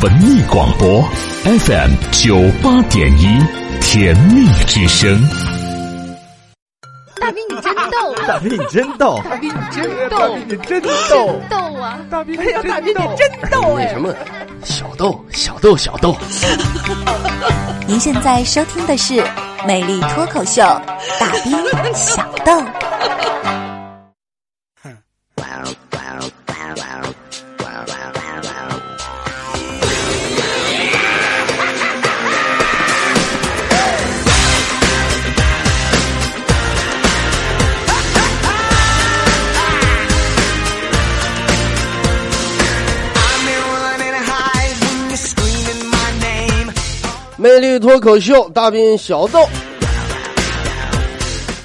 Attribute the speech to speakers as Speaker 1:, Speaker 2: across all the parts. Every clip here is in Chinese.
Speaker 1: 文艺广播 FM 九八点一，甜蜜之声。
Speaker 2: 大兵你真逗，
Speaker 3: 大兵你真逗，
Speaker 2: 大兵你真逗，
Speaker 3: 你真逗，
Speaker 2: 逗啊！
Speaker 3: 大兵
Speaker 2: 哎呀，大兵你真逗哎！
Speaker 4: 什么小豆小豆小豆？
Speaker 5: 您现在收听的是《美丽脱口秀》，大兵小豆。
Speaker 4: 魅力脱口秀，大兵小豆。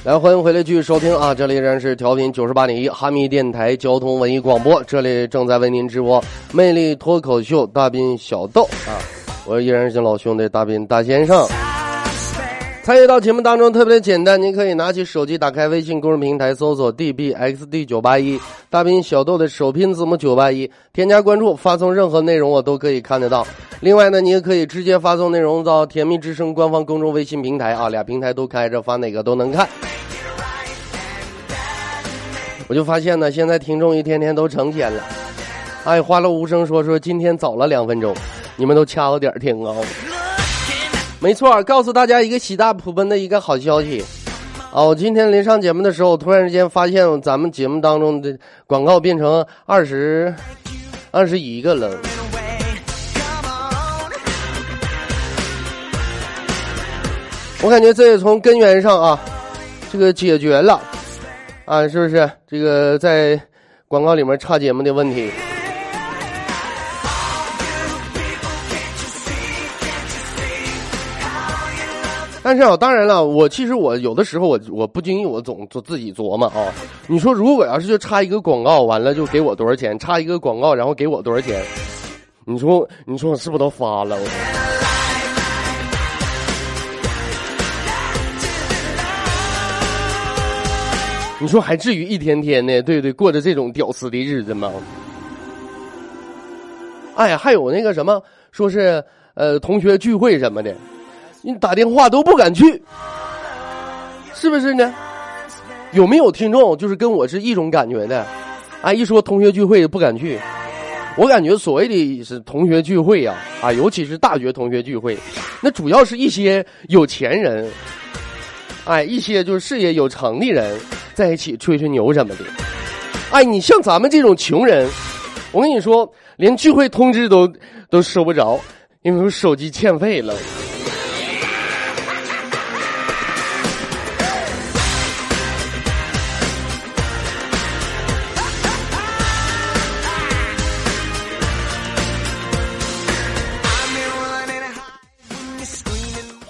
Speaker 4: 来，欢迎回来继续收听啊！这里依然是调频九十八点一哈密电台交通文艺广播，这里正在为您直播魅力脱口秀，大兵小豆啊！我依然是老兄弟大兵大先生。参与到节目当中特别的简单，您可以拿起手机，打开微信公众平台，搜索 dbxd 九八一，大兵小豆的首拼字母九八一，添加关注，发送任何内容我都可以看得到。另外呢，你也可以直接发送内容到甜蜜之声官方公众微信平台啊，俩平台都开着，发哪个都能看。我就发现呢，现在听众一天天都成天了。哎，花落无声说说今天早了两分钟，你们都掐着点听啊。没错，告诉大家一个喜大普奔的一个好消息。哦，我今天临上节目的时候，突然之间发现咱们节目当中的广告变成二十二十一个了。我感觉这也从根源上啊，这个解决了啊，是不是？这个在广告里面插节目的问题。但是啊，当然了，我其实我有的时候我我不经意我总做自己琢磨啊。你说如果要是就插一个广告，完了就给我多少钱？插一个广告，然后给我多少钱？你说你说我是不是都发了？你说还至于一天天的对对过着这种屌丝的日子吗？哎呀，还有那个什么，说是呃同学聚会什么的，你打电话都不敢去，是不是呢？有没有听众就是跟我是一种感觉的？啊，一说同学聚会不敢去，我感觉所谓的是同学聚会呀，啊，尤其是大学同学聚会，那主要是一些有钱人，哎，一些就是事业有成的人。在一起吹吹牛什么的，哎，你像咱们这种穷人，我跟你说，连聚会通知都都收不着，因为手机欠费了。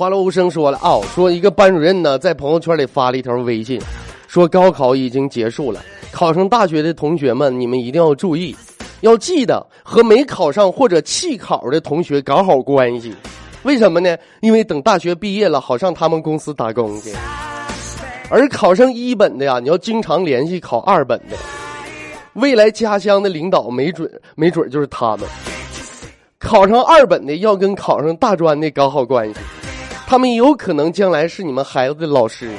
Speaker 4: 花落无声说了哦，说一个班主任呢，在朋友圈里发了一条微信。说高考已经结束了，考上大学的同学们，你们一定要注意，要记得和没考上或者弃考的同学搞好关系。为什么呢？因为等大学毕业了，好上他们公司打工去。而考上一本的呀，你要经常联系考二本的，未来家乡的领导没准没准就是他们。考上二本的要跟考上大专的搞好关系，他们也有可能将来是你们孩子的老师。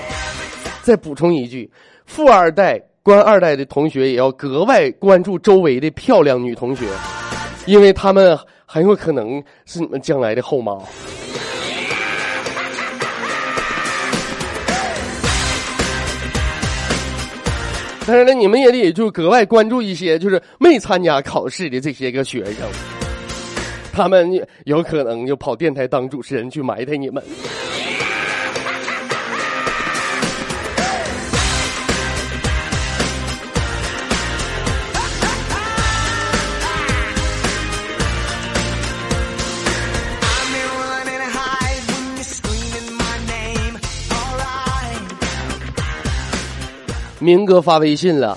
Speaker 4: 再补充一句，富二代、官二代的同学也要格外关注周围的漂亮女同学，因为他们很有可能是你们将来的后妈。当然了，你们也得就格外关注一些就是没参加考试的这些个学生，他们有可能就跑电台当主持人去埋汰你们。明哥发微信了，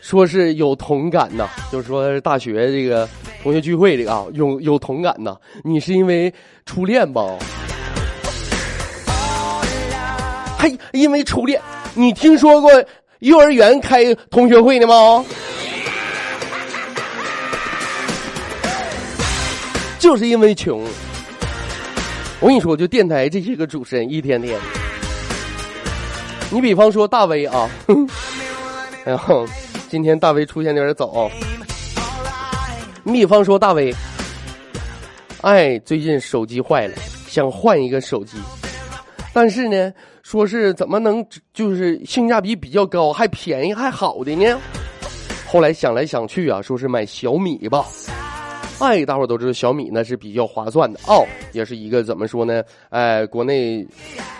Speaker 4: 说是有同感呐，就是说大学这个同学聚会这个啊，有有同感呐。你是因为初恋吧？还因为初恋？你听说过幼儿园开同学会的吗？就是因为穷。我跟你说，就电台这些个主持人，一天天，你比方说大威啊，然后今天大威出现的有点早。比方说大威，哎，最近手机坏了，想换一个手机，但是呢，说是怎么能就是性价比比较高，还便宜还好的呢？后来想来想去啊，说是买小米吧。哎，大伙都知道小米呢是比较划算的哦，也是一个怎么说呢？哎，国内，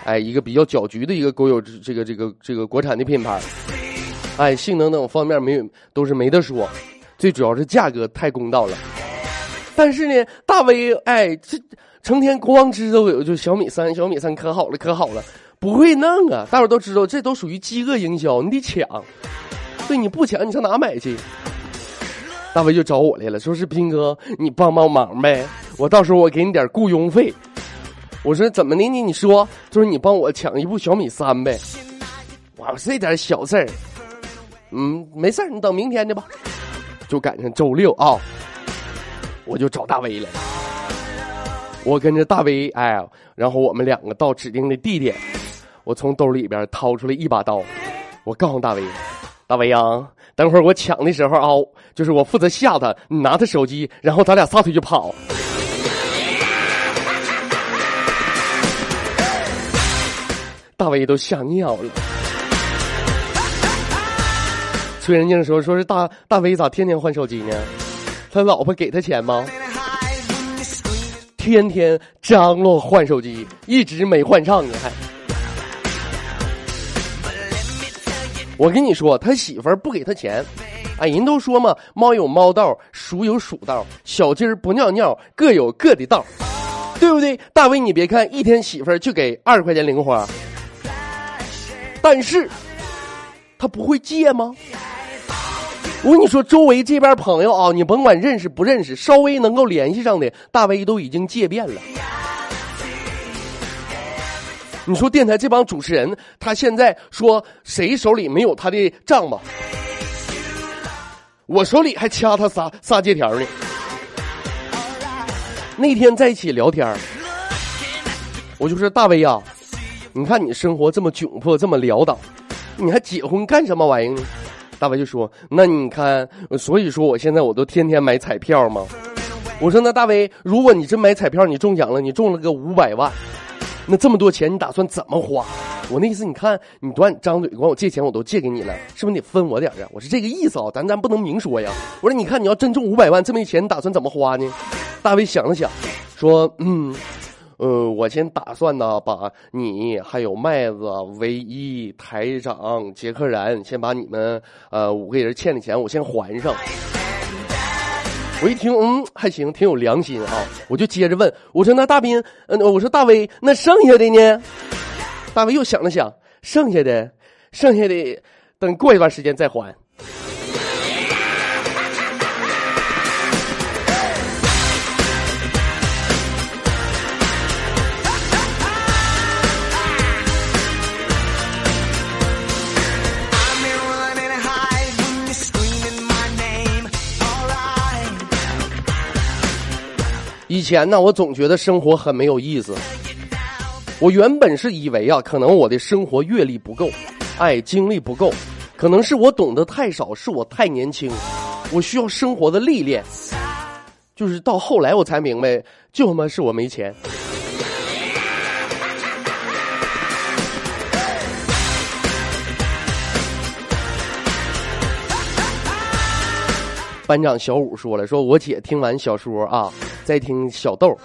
Speaker 4: 哎，一个比较搅局的一个国有这个这个这个国产的品牌。哎，性能等方面没有都是没得说，最主要是价格太公道了。但是呢，大威哎，这成天光知道有就小米三，小米三可好了可好了，不会弄啊！大伙都知道这都属于饥饿营销，你得抢，对你不抢你上哪买去？大威就找我来了，说是斌哥，你帮帮忙呗，我到时候我给你点雇佣费。我说怎么的呢？你说，就是你帮我抢一部小米三呗。我这点小事儿，嗯，没事儿，你等明天的吧。就赶上周六啊，我就找大威了。我跟着大威，哎，然后我们两个到指定的地点，我从兜里边掏出了一把刀，我告诉大威，大威啊。等会儿我抢的时候啊，就是我负责吓他，你拿他手机，然后咱俩撒腿就跑。大威都吓尿了，崔仁静说：“说是大大威咋天天换手机呢？他老婆给他钱吗？天天张罗换手机，一直没换上呢还。”我跟你说，他媳妇儿不给他钱，哎，人都说嘛，猫有猫道，鼠有鼠道，小鸡儿不尿尿，各有各的道，对不对？大威，你别看一天媳妇儿就给二十块钱零花，但是他不会借吗？我跟你说，周围这边朋友啊，你甭管认识不认识，稍微能够联系上的，大威都已经借遍了。你说电台这帮主持人，他现在说谁手里没有他的账吧？我手里还掐他仨仨借条呢。那天在一起聊天我就说大威啊，你看你生活这么窘迫，这么潦倒，你还结婚干什么玩意儿呢？大威就说：“那你看，所以说我现在我都天天买彩票嘛。”我说：“那大威，如果你真买彩票，你中奖了，你中了个五百万。”那这么多钱你打算怎么花？我那意思，你看你短张嘴管我借钱，我都借给你了，是不是得分我点啊？我是这个意思啊，咱咱不能明说呀。我说你看你要真中五百万，这么一钱你打算怎么花呢？大卫想了想，说嗯，呃，我先打算呢，把你还有麦子、唯一、台长、杰克然，先把你们呃五个人欠的钱我先还上。我一听，嗯，还行，挺有良心啊！我就接着问，我说：“那大斌，嗯，我说大威，那剩下的呢？”大威又想了想，剩下的，剩下的，等过一段时间再还。以前呢，我总觉得生活很没有意思。我原本是以为啊，可能我的生活阅历不够，哎，经历不够，可能是我懂得太少，是我太年轻，我需要生活的历练。就是到后来我才明白，就他妈是我没钱。班长小五说了：“说我姐听完小说啊。”在听小豆，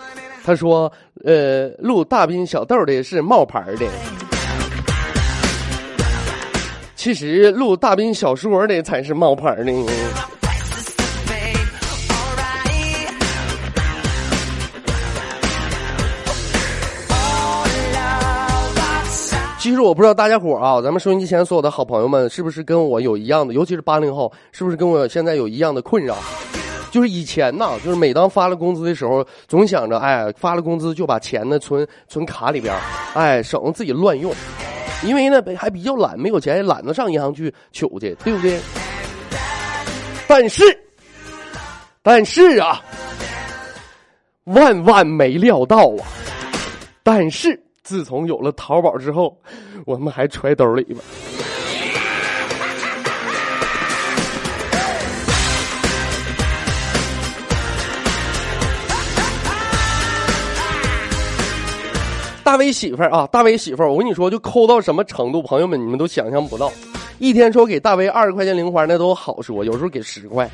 Speaker 4: 他说：“呃，录大兵小豆的是冒牌的，其实录大兵小说的才是冒牌的。”其实我不知道大家伙啊，咱们收音机前所有的好朋友们，是不是跟我有一样的，尤其是八零后，是不是跟我现在有一样的困扰？就是以前呐，就是每当发了工资的时候，总想着，哎，发了工资就把钱呢存存卡里边哎，省得自己乱用。因为呢，还比较懒，没有钱也懒得上银行去取去，对不对？但是，但是啊，万万没料到啊！但是自从有了淘宝之后，我们还揣兜里吧。大威媳妇儿啊，大威媳妇儿，我跟你说，就抠到什么程度，朋友们你们都想象不到。一天说给大威二十块钱零花，那都好说，有时候给十块。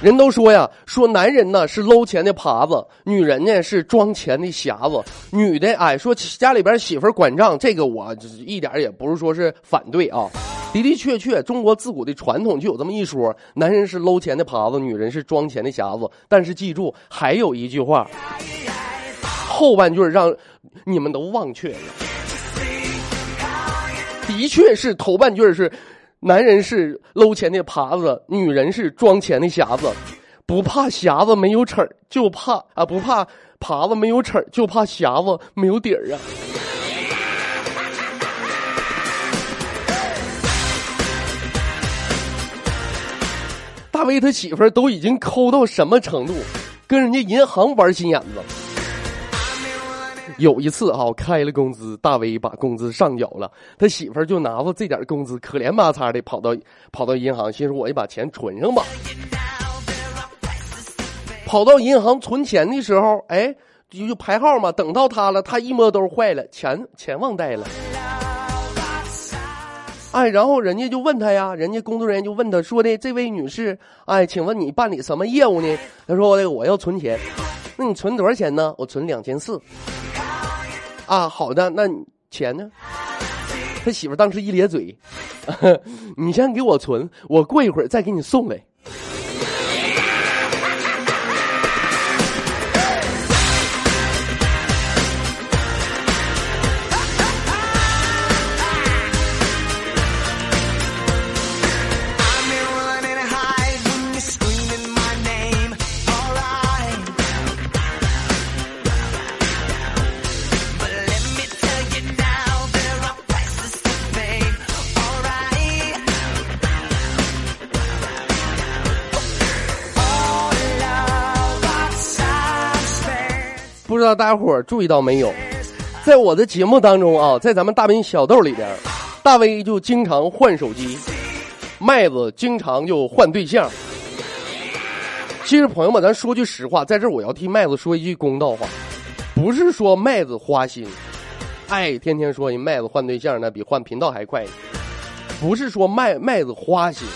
Speaker 4: 人都说呀，说男人呢是搂钱的耙子，女人呢是装钱的匣子。女的哎，说家里边媳妇管账，这个我一点也不是说是反对啊。的的确确，中国自古的传统就有这么一说：男人是搂钱的耙子，女人是装钱的匣子。但是记住，还有一句话，后半句让你们都忘却了。的确是头半句是。男人是搂钱的耙子，女人是装钱的匣子，不怕匣子没有齿儿，就怕啊不怕耙子没有齿儿，就怕匣子没有底儿啊。大威他媳妇儿都已经抠到什么程度，跟人家银行玩心眼子。有一次啊，开了工资，大威把工资上缴了，他媳妇儿就拿着这点工资，可怜巴擦的跑到跑到银行，心说我也把钱存上吧。跑到银行存钱的时候，哎，就就排号嘛，等到他了，他一摸兜坏了，钱钱忘带了。哎，然后人家就问他呀，人家工作人员就问他说的，这位女士，哎，请问你办理什么业务呢？他说的我要存钱，那你存多少钱呢？我存两千四。啊，好的，那钱呢？他媳妇当时一咧嘴，你先给我存，我过一会儿再给你送来。道大家伙儿注意到没有，在我的节目当中啊，在咱们大兵小豆里边，大威就经常换手机，麦子经常就换对象。其实朋友们，咱说句实话，在这我要替麦子说一句公道话，不是说麦子花心，哎，天天说人麦子换对象那比换频道还快，不是说麦麦子花心，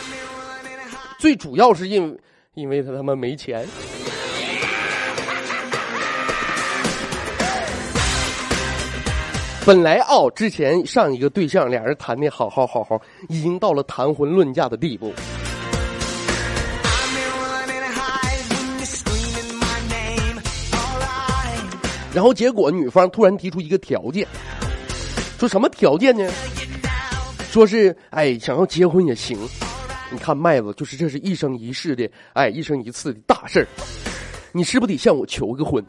Speaker 4: 最主要是因为因为他他妈没钱。本来哦，之前上一个对象，俩人谈的好好好好，已经到了谈婚论嫁的地步。然后结果女方突然提出一个条件，说什么条件呢？说是哎，想要结婚也行。你看麦子，就是这是一生一世的，哎，一生一次的大事儿。你是不是得向我求个婚？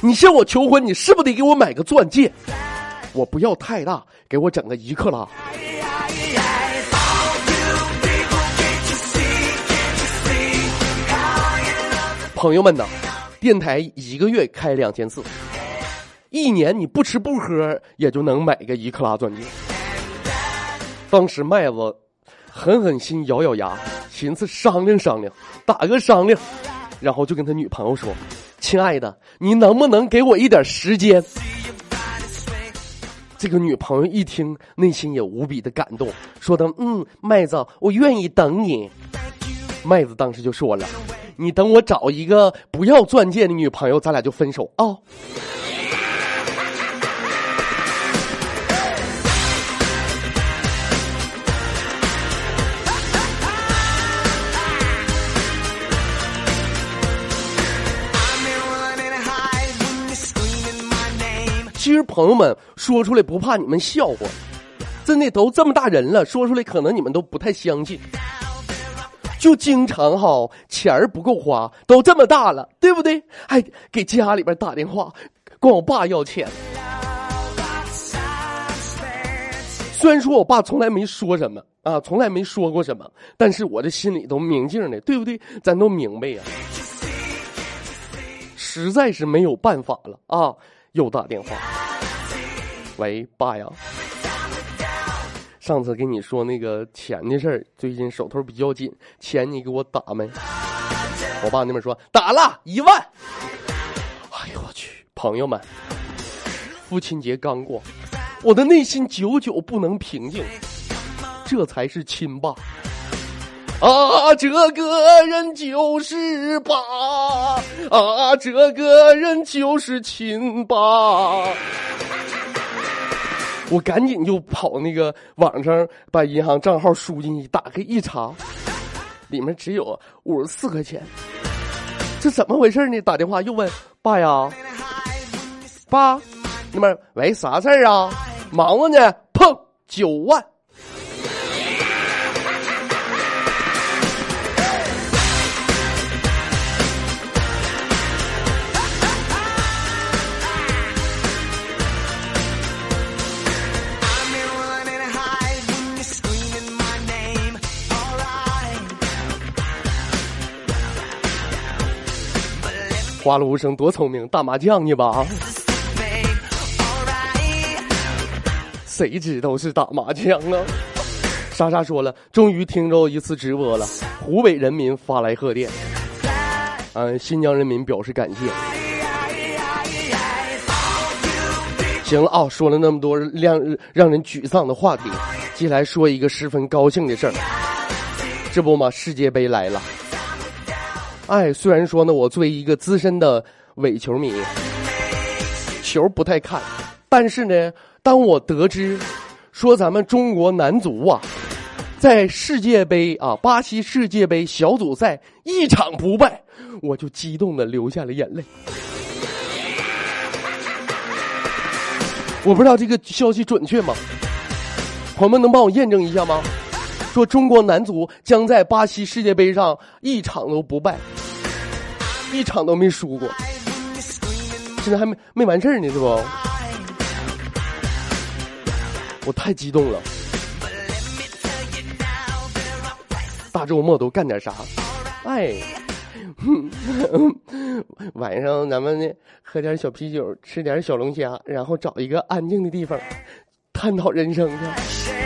Speaker 4: 你向我求婚，你是不是得给我买个钻戒？我不要太大，给我整个一克拉。朋友们呐，电台一个月开两千四，一年你不吃不喝也就能买个一克拉钻戒。当时麦子狠狠心，咬咬牙，寻思商量商量，打个商量，然后就跟他女朋友说：“亲爱的，你能不能给我一点时间？”这个女朋友一听，内心也无比的感动，说的：“嗯，麦子，我愿意等你。”麦子当时就说了：“你等我找一个不要钻戒的女朋友，咱俩就分手啊。”其实朋友们说出来不怕你们笑话，真的都这么大人了，说出来可能你们都不太相信。就经常哈钱儿不够花，都这么大了，对不对？还给家里边打电话，管我爸要钱。虽然说我爸从来没说什么啊，从来没说过什么，但是我的心里都明镜的，对不对？咱都明白呀。实在是没有办法了啊！又打电话，喂，爸呀，上次跟你说那个钱的事儿，最近手头比较紧，钱你给我打没？我爸那边说打了一万。哎呦我去，朋友们，父亲节刚过，我的内心久久不能平静，这才是亲爸。啊，这个人就是爸，啊，这个人就是亲爸。我赶紧就跑那个网上把银行账号输进去，打开一查，里面只有五十四块钱。这怎么回事呢？打电话又问爸呀，爸，那边喂啥事儿啊？忙活呢？砰，九万。花了无声多聪明，打麻将呢吧？谁知道是打麻将啊？莎莎说了，终于听着一次直播了。湖北人民发来贺电，嗯，新疆人民表示感谢。行了啊，说了那么多让让人沮丧的话题，接下来说一个十分高兴的事儿。这不嘛，世界杯来了。哎，虽然说呢，我作为一个资深的伪球迷，球不太看，但是呢，当我得知说咱们中国男足啊，在世界杯啊巴西世界杯小组赛一场不败，我就激动的流下了眼泪。我不知道这个消息准确吗？朋友们能帮我验证一下吗？说中国男足将在巴西世界杯上一场都不败，一场都没输过，现在还没没完事儿呢，是不？我太激动了！大周末都干点啥？哎，晚上咱们呢喝点小啤酒，吃点小龙虾，然后找一个安静的地方探讨人生去。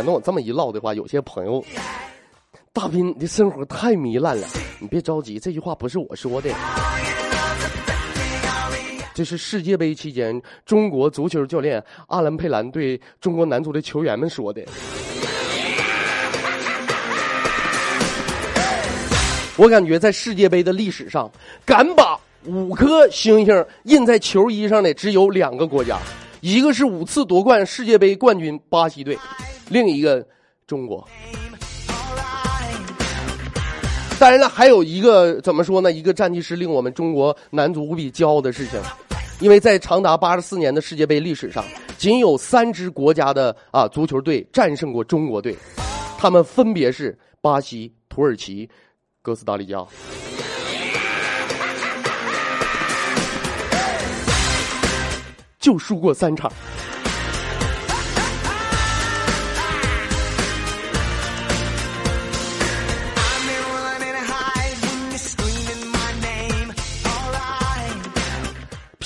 Speaker 4: 可能我这么一唠的话，有些朋友，大斌，你的生活太糜烂了。你别着急，这句话不是我说的，这是世界杯期间中国足球教练阿兰佩兰对中国男足的球员们说的。我感觉在世界杯的历史上，敢把五颗星星印在球衣上的只有两个国家，一个是五次夺冠世界杯冠军巴西队。另一个中国，当然了，还有一个怎么说呢？一个战绩是令我们中国男足无比骄傲的事情，因为在长达八十四年的世界杯历史上，仅有三支国家的啊足球队战胜过中国队，他们分别是巴西、土耳其、哥斯达黎加，就输过三场。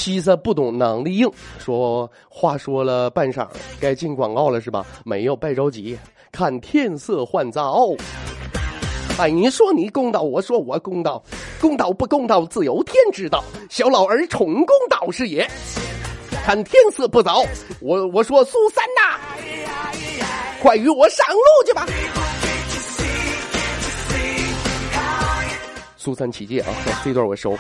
Speaker 4: 披萨不懂囊的硬，说话说了半晌，该进广告了是吧？没有，别着急，看天色换早。哎，你说你公道，我说我公道，公道不公道，自有天知道。小老儿宠公道是也。看天色不早，我我说苏三呐，快与我上路去吧。苏三起戒啊，这段我收。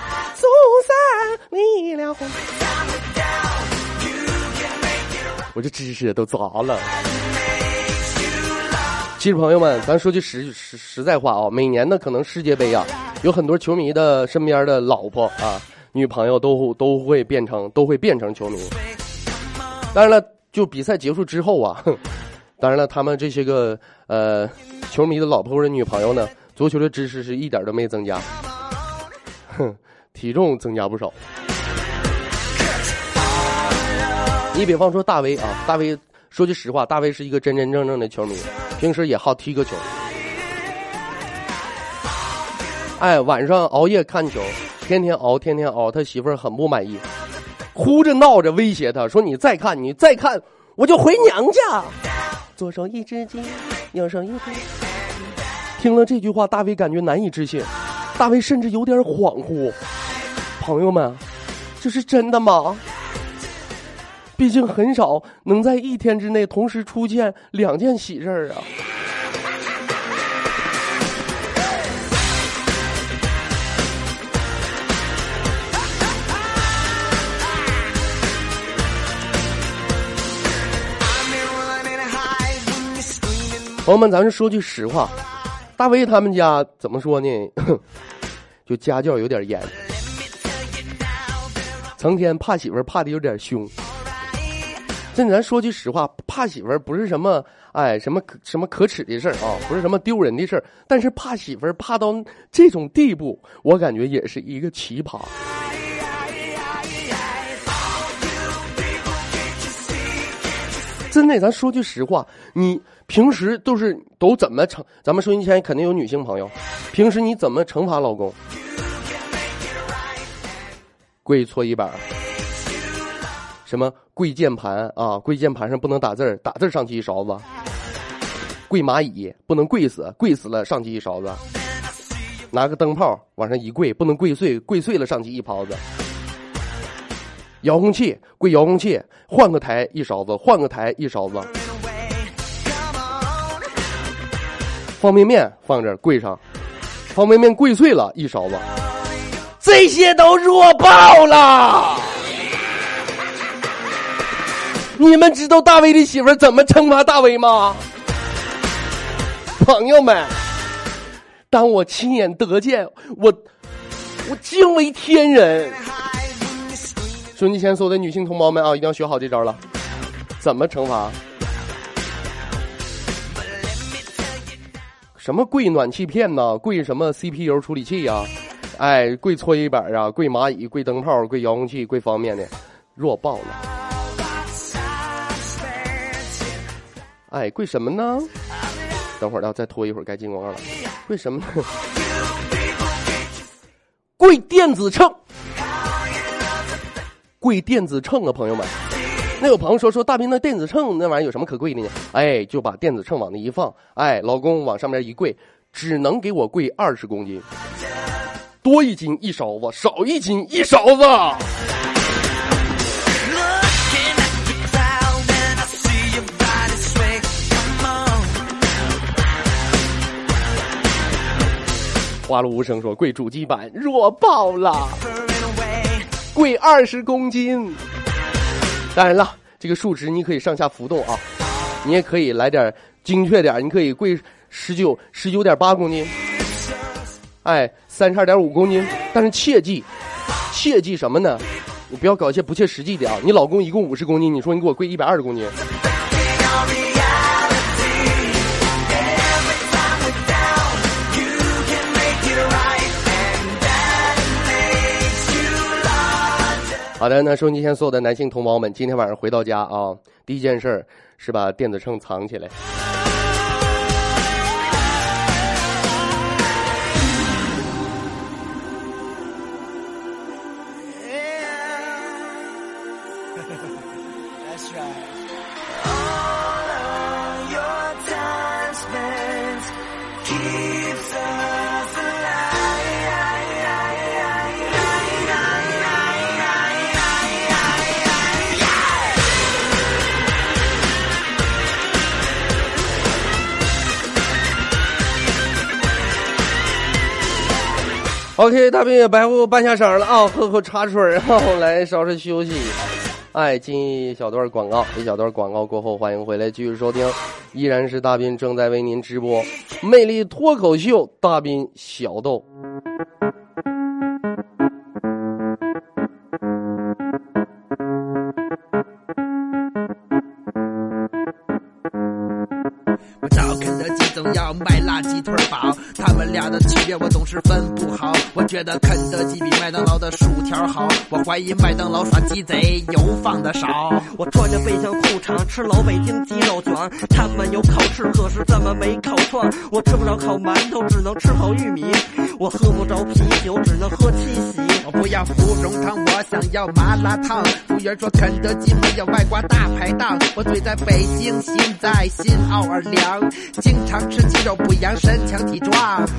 Speaker 4: 我这知识都砸了。其实朋友们，咱说句实实实在话啊，每年呢，可能世界杯啊，有很多球迷的身边的老婆啊、女朋友都都会变成都会变成球迷。当然了，就比赛结束之后啊，当然了，他们这些个呃球迷的老婆或者女朋友呢。足球的知识是一点都没增加，哼，体重增加不少。你比方说大威啊，大威说句实话，大威是一个真真正正的球迷，平时也好踢个球。哎，晚上熬夜看球，天天熬，天天熬，他媳妇儿很不满意，哭着闹着威胁他说：“你再看，你再看，我就回娘家。”左手一只鸡，右手一只。听了这句话，大卫感觉难以置信，大卫甚至有点恍惚。朋友们，这是真的吗？毕竟很少能在一天之内同时出现两件喜事儿啊。朋友们，咱们说句实话，大卫他们家怎么说呢？就家教有点严，成天怕媳妇儿怕的有点凶。这咱说句实话，怕媳妇儿不是什么哎什么可什么可耻的事儿啊，不是什么丢人的事儿。但是怕媳妇儿怕到这种地步，我感觉也是一个奇葩。真的，咱说句实话，你平时都是都怎么惩？咱们收音机前肯定有女性朋友，平时你怎么惩罚老公？跪搓衣板，什么跪键盘啊？跪键盘上不能打字打字上去一勺子。跪蚂蚁不能跪死，跪死了上去一勺子。拿个灯泡往上一跪，不能跪碎，跪碎了上去一泡子。遥控器跪遥控器，换个台一勺子，换个台一勺子。方便面放这跪上，方便面跪碎了一勺子，这些都弱爆了。你们知道大卫的媳妇怎么惩罚大卫吗？朋友们，当我亲眼得见，我我惊为天人。收音机前所有的女性同胞们啊，一定要学好这招了。怎么惩罚？什么跪暖气片呐？跪什么 CPU 处理器呀？哎，跪搓衣板啊？跪蚂蚁？跪灯泡？跪遥控器？跪方便面的，弱爆了。哎，跪什么呢？等会儿要再拖一会儿，该进广告了。跪什么呢？跪电子秤。跪电子秤啊，朋友们！那有朋友说说大兵那电子秤那玩意儿有什么可贵的呢？哎，就把电子秤往那一放，哎，老公往上面一跪，只能给我跪二十公斤，多一斤一勺子，少一斤一勺子。花落无声说跪主机板弱爆了。贵二十公斤，当然了，这个数值你可以上下浮动啊，你也可以来点精确点，你可以贵十九十九点八公斤，哎，三十二点五公斤，但是切记，切记什么呢？你不要搞一些不切实际的啊！你老公一共五十公斤，你说你给我贵一百二十公斤。好的，那收音机前所有的男性同胞们，今天晚上回到家啊，第一件事是把电子秤藏起来。OK，大兵也白活半下声了啊，喝口茶水，然后来稍事休息。哎，进一小段广告，一小段广告过后，欢迎回来继续收听，依然是大斌正在为您直播《魅力脱口秀》，大斌小豆。
Speaker 6: 我找肯德基总要麦辣鸡腿堡，他们俩的区别我总是分。觉得肯德基比麦当劳的薯条好，我怀疑麦当劳耍鸡贼油放的少。
Speaker 7: 我穿着背心裤衩吃老北京鸡肉卷，他们有烤翅，可是怎么没烤串。我吃不着烤馒头，只能吃烤玉米。我喝不着啤酒，只能喝七喜。
Speaker 6: 我不要芙蓉汤，我想要麻辣烫。服务员说肯德基没有外挂大排档。我嘴在北京，心在新奥尔良，经常吃鸡肉补养身强体壮。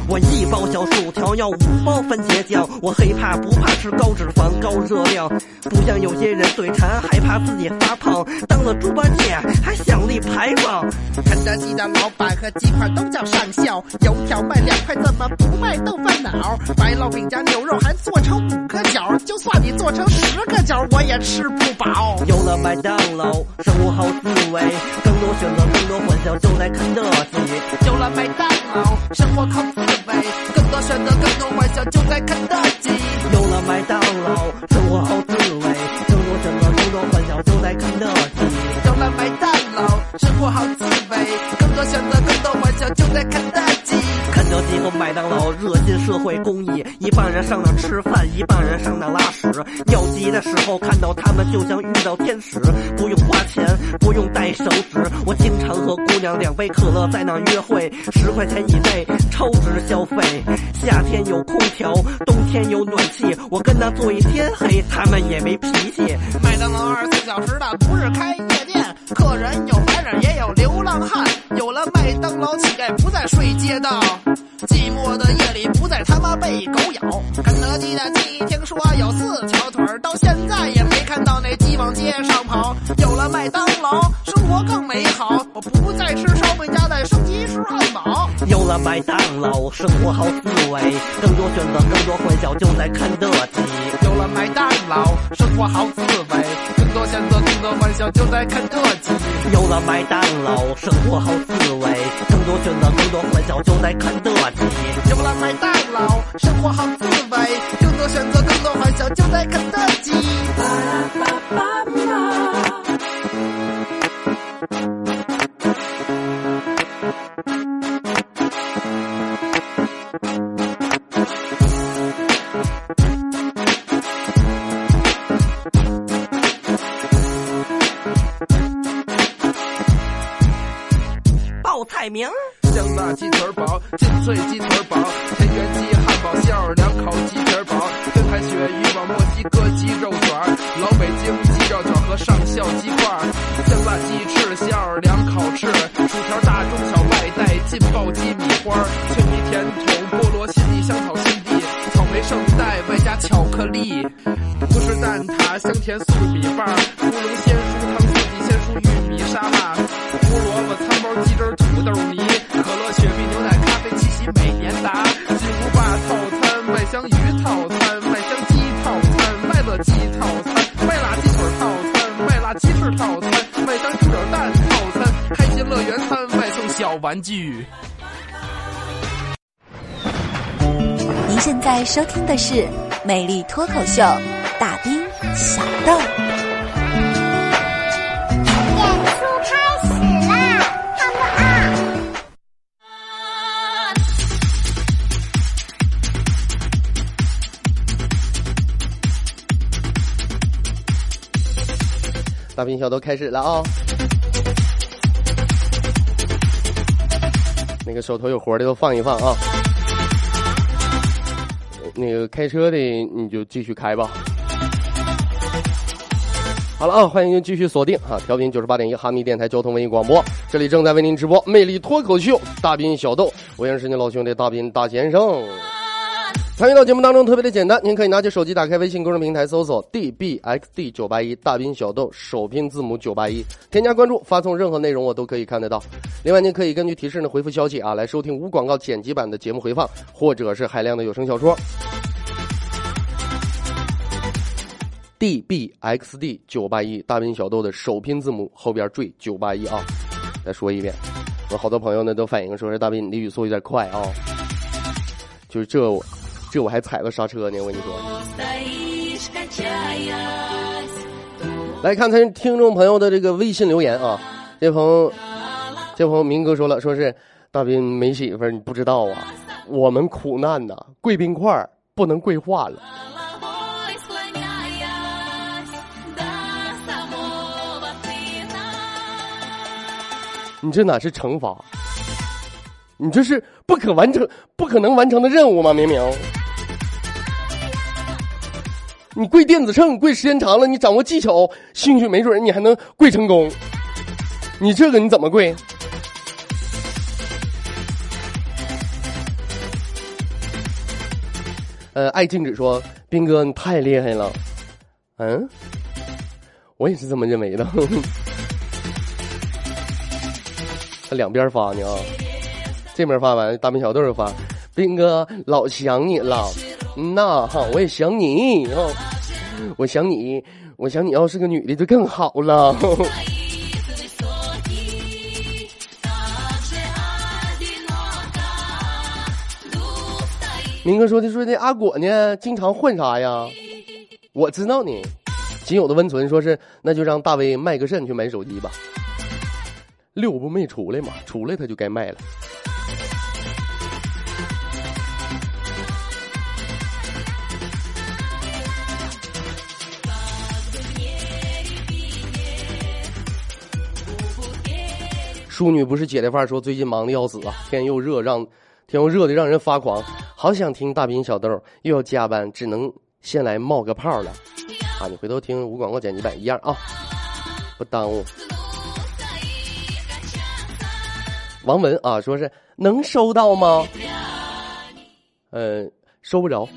Speaker 7: 我一包小薯条要五包番茄酱，我黑怕不怕吃高脂肪高热量，不像有些人嘴馋害怕自己发胖，当了猪八戒还想立牌坊。
Speaker 6: 肯德基的老板和鸡块都叫上校，油条卖两块怎么不卖豆腐脑？白烙饼加牛肉还做成五个角，就算你做成十个角，我也吃不饱。
Speaker 7: 有了麦当劳，生活好滋味，更多选择，更多欢笑，就在肯德基。
Speaker 6: 有了麦当劳，生活好滋味，更多选择，更多欢笑，就在肯德基。
Speaker 7: 有了麦当劳，生活好滋味，更多选择，更多欢笑，就在肯德基。
Speaker 6: 有了麦当劳，生活好滋味，更多选择，更多欢笑，就在肯德基。
Speaker 7: 肯德基和麦当劳热心社会公益，一帮人上那吃饭，一帮人上那拉屎。尿急的时候看到他们，就像遇到天使，不用花钱，不用带手纸。我经常和姑娘两杯可乐在那约会，十块钱以内超值消费。夏天有空调，冬天有暖气，我跟她坐一天黑，他们也没脾气。
Speaker 6: 麦当劳二十四小时的，不是开夜店，客人有白领也有流浪汉。有了麦当劳，乞丐不再睡街道，寂寞的夜里不再他妈被狗咬。肯德基的鸡听说有四条腿儿，到现在也没看到那鸡往街上跑。有了麦当劳，生活更美好，我不再吃烧饼夹蛋，升级吃汉堡。
Speaker 7: 有了麦当劳，生活好滋味，更多选择，更多欢笑，就在肯德基。
Speaker 6: 有了麦当劳，生活好滋味，多选择，更多欢笑，就在肯德基。
Speaker 7: 有了麦当劳，生活好滋味，更多选择，更多欢笑，就在肯德基。
Speaker 6: 有了麦当劳，生活好滋味，更多选择，更多欢笑，就在肯德基。
Speaker 5: 收听的是《美丽脱口秀》，大兵小豆。
Speaker 2: 演出开始啦！啊！
Speaker 4: 大兵小豆开始了啊！那个手头有活的都放一放啊。那个开车的你就继续开吧。好了啊，欢迎继续锁定哈，调频九十八点一哈密电台交通文艺广播，这里正在为您直播《魅力脱口秀》，大兵小豆，我也是你老兄弟大兵大先生。参与到节目当中特别的简单，您可以拿起手机打开微信公众平台搜索 dbxd 九八一大兵小豆首拼字母九八一，添加关注，发送任何内容我都可以看得到。另外，您可以根据提示呢回复消息啊，来收听无广告剪辑版的节目回放，或者是海量的有声小说。dbxd 九八一大兵小豆的首拼字母后边缀九八一啊，再说一遍，我好多朋友呢都反映说是大兵你的语速有点快啊，就是这我。这我还踩了刹车呢，我跟你说。来看看听众朋友的这个微信留言啊，这朋友，这朋友明哥说了，说是大兵没媳妇儿，你不知道啊，我们苦难呐，贵冰块儿不能跪化了。你这哪是惩罚？你这是不可完成、不可能完成的任务吗？明明。你跪电子秤跪时间长了，你掌握技巧，兴许没准你还能跪成功。你这个你怎么跪？呃，爱静止说：“斌哥，你太厉害了。”嗯，我也是这么认为的。他两边发呢啊，这边发完，大明小豆发：“斌哥，老想你了。”嗯呐，哈，我也想你哈，我想你，我想你要是个女的就更好了。明哥说的说的阿果呢，经常混啥呀？我知道呢。仅有的温存说是，那就让大威卖个肾去买手机吧。六不没出来嘛，出来他就该卖了。淑女不是姐的范儿，说最近忙的要死啊，天又热，让天又热的让人发狂，好想听大斌小豆，又要加班，只能先来冒个泡了。啊，你回头听无广告剪辑版一样啊，不耽误。王文啊，说是能收到吗？呃，收不着。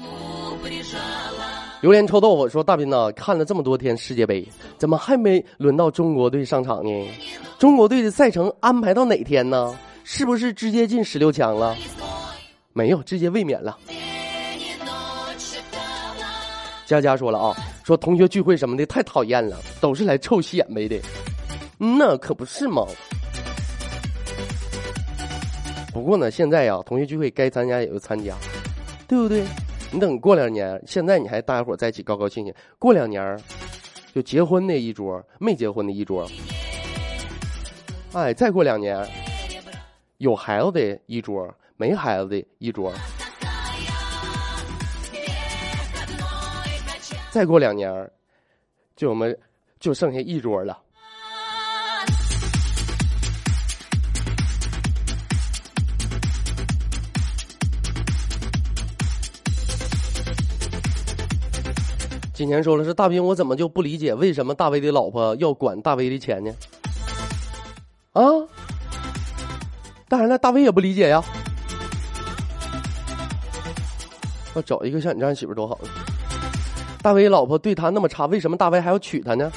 Speaker 4: 榴莲臭豆腐说：“大斌呐，看了这么多天世界杯，怎么还没轮到中国队上场呢？中国队的赛程安排到哪天呢？是不是直接进十六强了？没有，直接卫冕了。”佳佳说了啊，说同学聚会什么的太讨厌了，都是来臭显摆的。那可不是吗？不过呢，现在呀，同学聚会该参加也就参加，对不对？你等过两年，现在你还大家伙在一起高高兴兴，过两年就结婚那一桌，没结婚的一桌，哎，再过两年有孩子的一桌，没孩子的一桌，再过两年就我们就剩下一桌了。今年说了是大兵，我怎么就不理解为什么大威的老婆要管大威的钱呢？啊！当然了，大威也不理解呀。要找一个像你这样媳妇多好。大威老婆对他那么差，为什么大威还要娶她呢？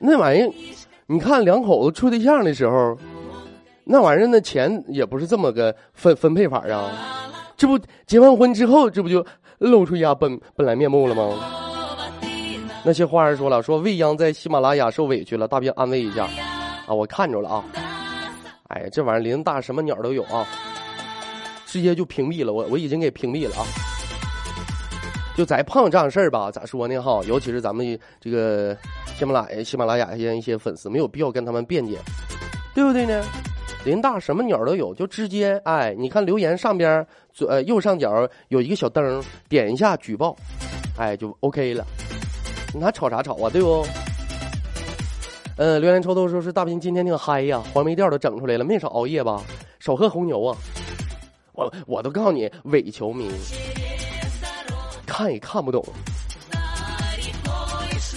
Speaker 4: 那玩意儿，你看两口子处对象的时候，那玩意儿那钱也不是这么个分分配法啊。这不结完婚之后，这不就露出一下本本来面目了吗？那些花儿说了，说未央在喜马拉雅受委屈了，大兵安慰一下啊，我看着了啊。哎，这玩意儿林大什么鸟都有啊，直接就屏蔽了我，我已经给屏蔽了啊。就咱碰这样事儿吧，咋说呢哈？尤其是咱们这个喜马拉雅、喜马拉雅一些一些粉丝，没有必要跟他们辩解，对不对呢？林大什么鸟都有，就直接哎，你看留言上边左右上角有一个小灯，点一下举报，哎就 OK 了。你还吵啥吵啊？对不？嗯，榴莲臭豆说是大兵今天挺嗨呀，黄梅调都整出来了，没少熬夜吧？少喝红牛啊！我我都告诉你，伪球迷看也看不懂。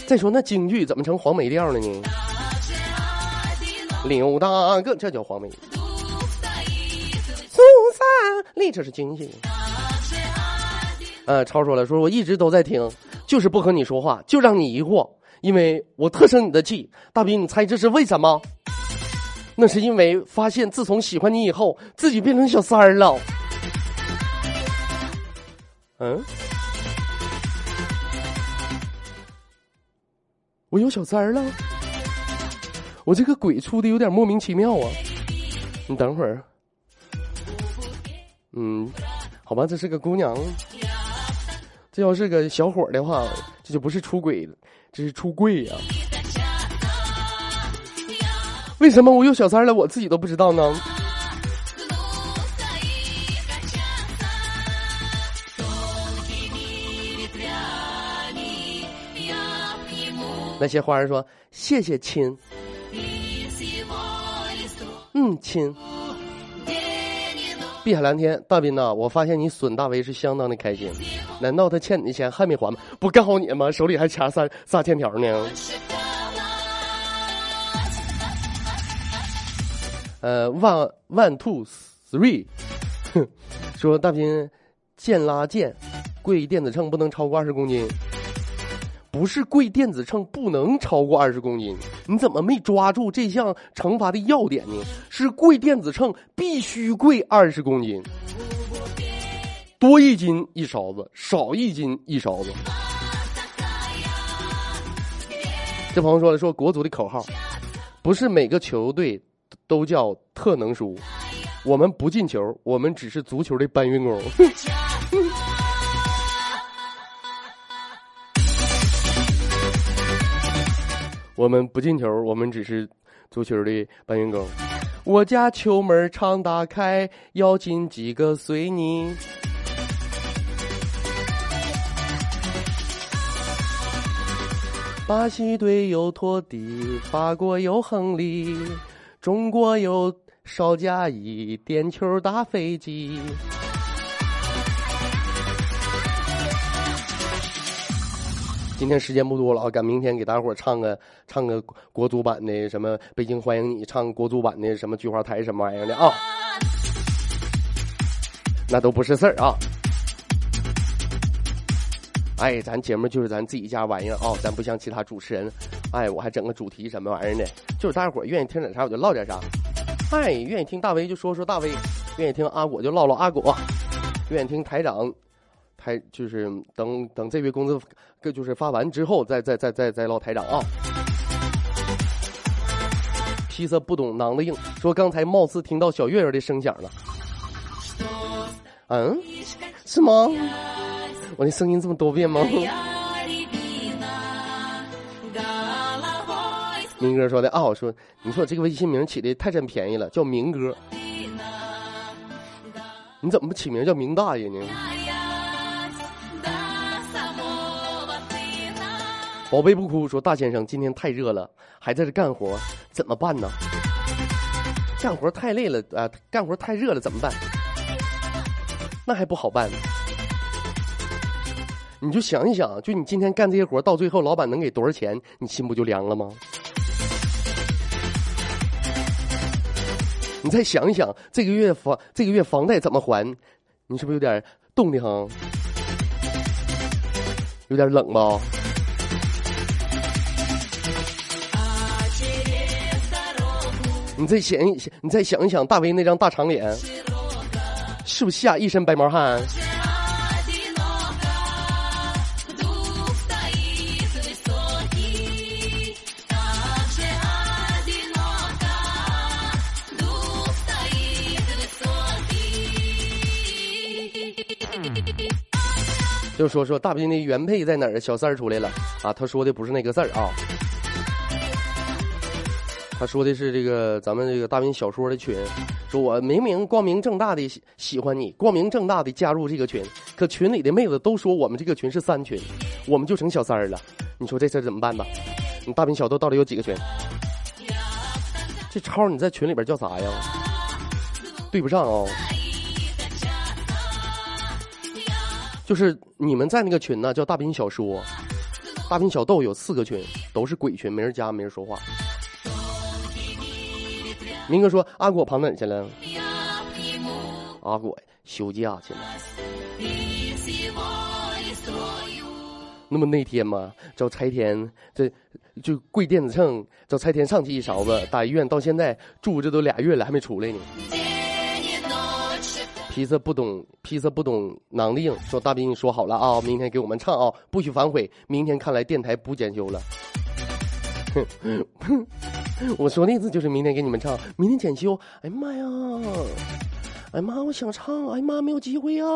Speaker 4: 再说那京剧怎么成黄梅调了呢？刘大哥，这叫黄梅。苏三丽，这是京剧。呃，超说了，说我一直都在听，就是不和你说话，就让你疑惑，因为我特生你的气。大兵，你猜这是为什么？那是因为发现自从喜欢你以后，自己变成小三儿了。嗯？我有小三儿了？我这个鬼出的有点莫名其妙啊！你等会儿，嗯，好吧，这是个姑娘。这要是个小伙的话，这就不是出轨了，这是出柜呀！为什么我有小三了，我自己都不知道呢？那些花儿说：“谢谢亲。”嗯，亲。碧海蓝天，大斌呐，我发现你损大威是相当的开心，难道他欠你的钱还没还吗？不干好你吗？手里还掐仨仨欠条呢。呃，one one two three，哼，说大斌，健拉健，贵电子秤不能超过二十公斤。不是贵电子秤不能超过二十公斤，你怎么没抓住这项惩罚的要点呢？是贵电子秤必须贵二十公斤，多一斤一勺子，少一斤一勺子。这朋友说了，说国足的口号，不是每个球队都叫特能输，我们不进球，我们只是足球的搬运工。我们不进球，我们只是足球的搬运工。我家球门常打开，要进几个随你。巴西队有托蒂，法国有亨利，中国有邵佳一，点球打飞机。今天时间不多了啊，赶明天给大伙唱个唱个国足版的什么《北京欢迎你》，唱国足版的什么《菊花台》什么玩意儿的啊，那都不是事儿啊。哎，咱节目就是咱自己家玩意儿啊，咱不像其他主持人，哎，我还整个主题什么玩意儿的，就是大伙儿愿意听点啥我就唠点啥。哎，愿意听大威就说说大威，愿意听阿果就唠唠阿果，愿意听台长。还就是等等这月工资，就是发完之后再再再再再唠台长啊。披萨不懂囊的硬，说刚才貌似听到小月月的声响了。嗯，是吗？我那声音这么多变吗？明哥说的啊，我说你说我这个微信名起的太占便宜了，叫明哥。你怎么不起名叫明大爷呢？宝贝不哭，说大先生今天太热了，还在这干活，怎么办呢？干活太累了啊，干活太热了怎么办？那还不好办？你就想一想，就你今天干这些活，到最后老板能给多少钱，你心不就凉了吗？你再想一想，这个月房这个月房贷怎么还？你是不是有点冻的慌？有点冷吧？你再想一想，你再想一想，大威那张大长脸，是不是吓一身白毛汗？就说说大兵的原配在哪儿？小三儿出来了啊！他说的不是那个字儿啊。他说的是这个咱们这个大兵小说的群，说我明明光明正大的喜喜欢你，光明正大的加入这个群，可群里的妹子都说我们这个群是三群，我们就成小三儿了。你说这事儿怎么办吧？你大兵小豆到底有几个群？这超你在群里边叫啥呀？对不上哦。就是你们在那个群呢，叫大兵小说，大兵小豆有四个群，都是鬼群，没人加，没人说话。明哥说：“阿果跑哪去了？”阿果休假去了。那么那天嘛，找拆天，这就跪电子秤，找拆天上去一勺子，打医院到现在住着都俩月了，还没出来呢。披萨不懂，披萨不懂囊的硬，说大兵，你说好了啊，明天给我们唱啊，不许反悔。明天看来电台不检修了。哼 哼我说那次就是明天给你们唱，明天检修。哎呀妈呀！哎妈，我想唱，哎妈，没有机会啊！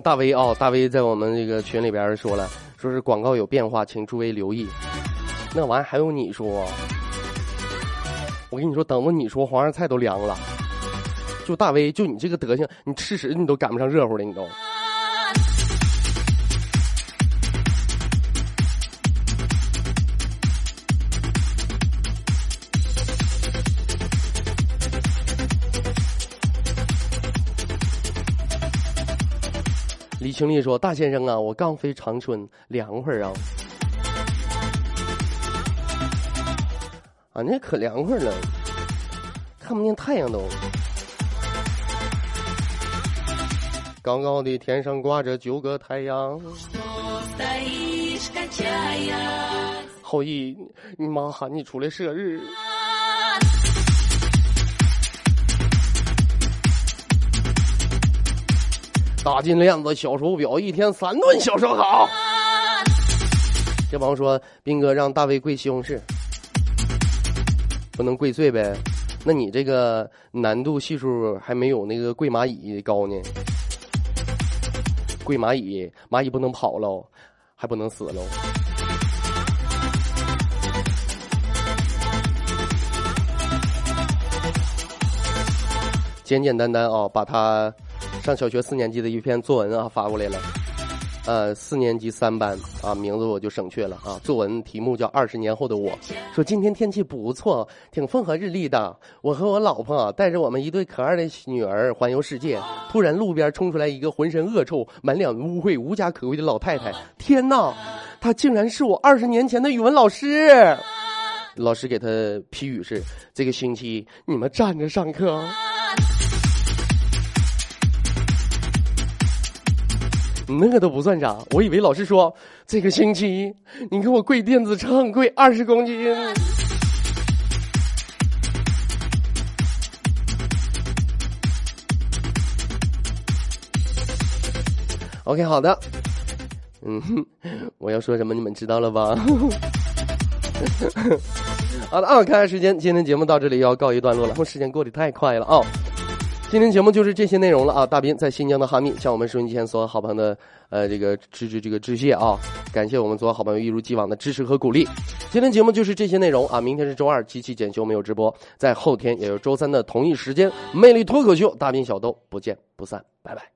Speaker 4: 大威啊、大威在我们这个群里边说了，说是广告有变化，请诸位留意。那玩意还用你说？我跟你说，等着你说，黄上菜都凉了。就大威，就你这个德行，你吃屎你都赶不上热乎的，你都。李清丽说：“大先生啊，我刚飞长春，凉快啊！啊，那可凉快了，看不见太阳都。高高的天上挂着九个太阳。后羿，你妈喊你出来射日。”大金链子、小手表，一天三顿小烧烤。这朋友说：“斌哥让大卫跪西红柿，不能跪碎呗？那你这个难度系数还没有那个跪蚂蚁高呢。跪蚂蚁，蚂蚁不能跑喽，还不能死喽。简简单单啊，把它。”上小学四年级的一篇作文啊发过来了，呃，四年级三班啊，名字我就省去了啊。作文题目叫《二十年后的我》，说今天天气不错，挺风和日丽的。我和我老婆带着我们一对可爱的女儿环游世界，突然路边冲出来一个浑身恶臭、满脸污秽、无家可归的老太太。天哪，她竟然是我二十年前的语文老师！老师给她批语是：这个星期你们站着上课。那个都不算啥，我以为老师说这个星期你给我跪电子秤，跪二十公斤。OK，好的，嗯，我要说什么你们知道了吧？好的啊，看看时间，今天节目到这里要告一段落了，时间过得太快了啊。今天节目就是这些内容了啊！大斌在新疆的哈密向我们收音机前所有好朋友的呃这个致致这个致谢啊！感谢我们所有好朋友一如既往的支持和鼓励。今天节目就是这些内容啊！明天是周二，机器检修没有直播，在后天也就是周三的同一时间，魅力脱口秀大斌小豆不见不散，拜拜。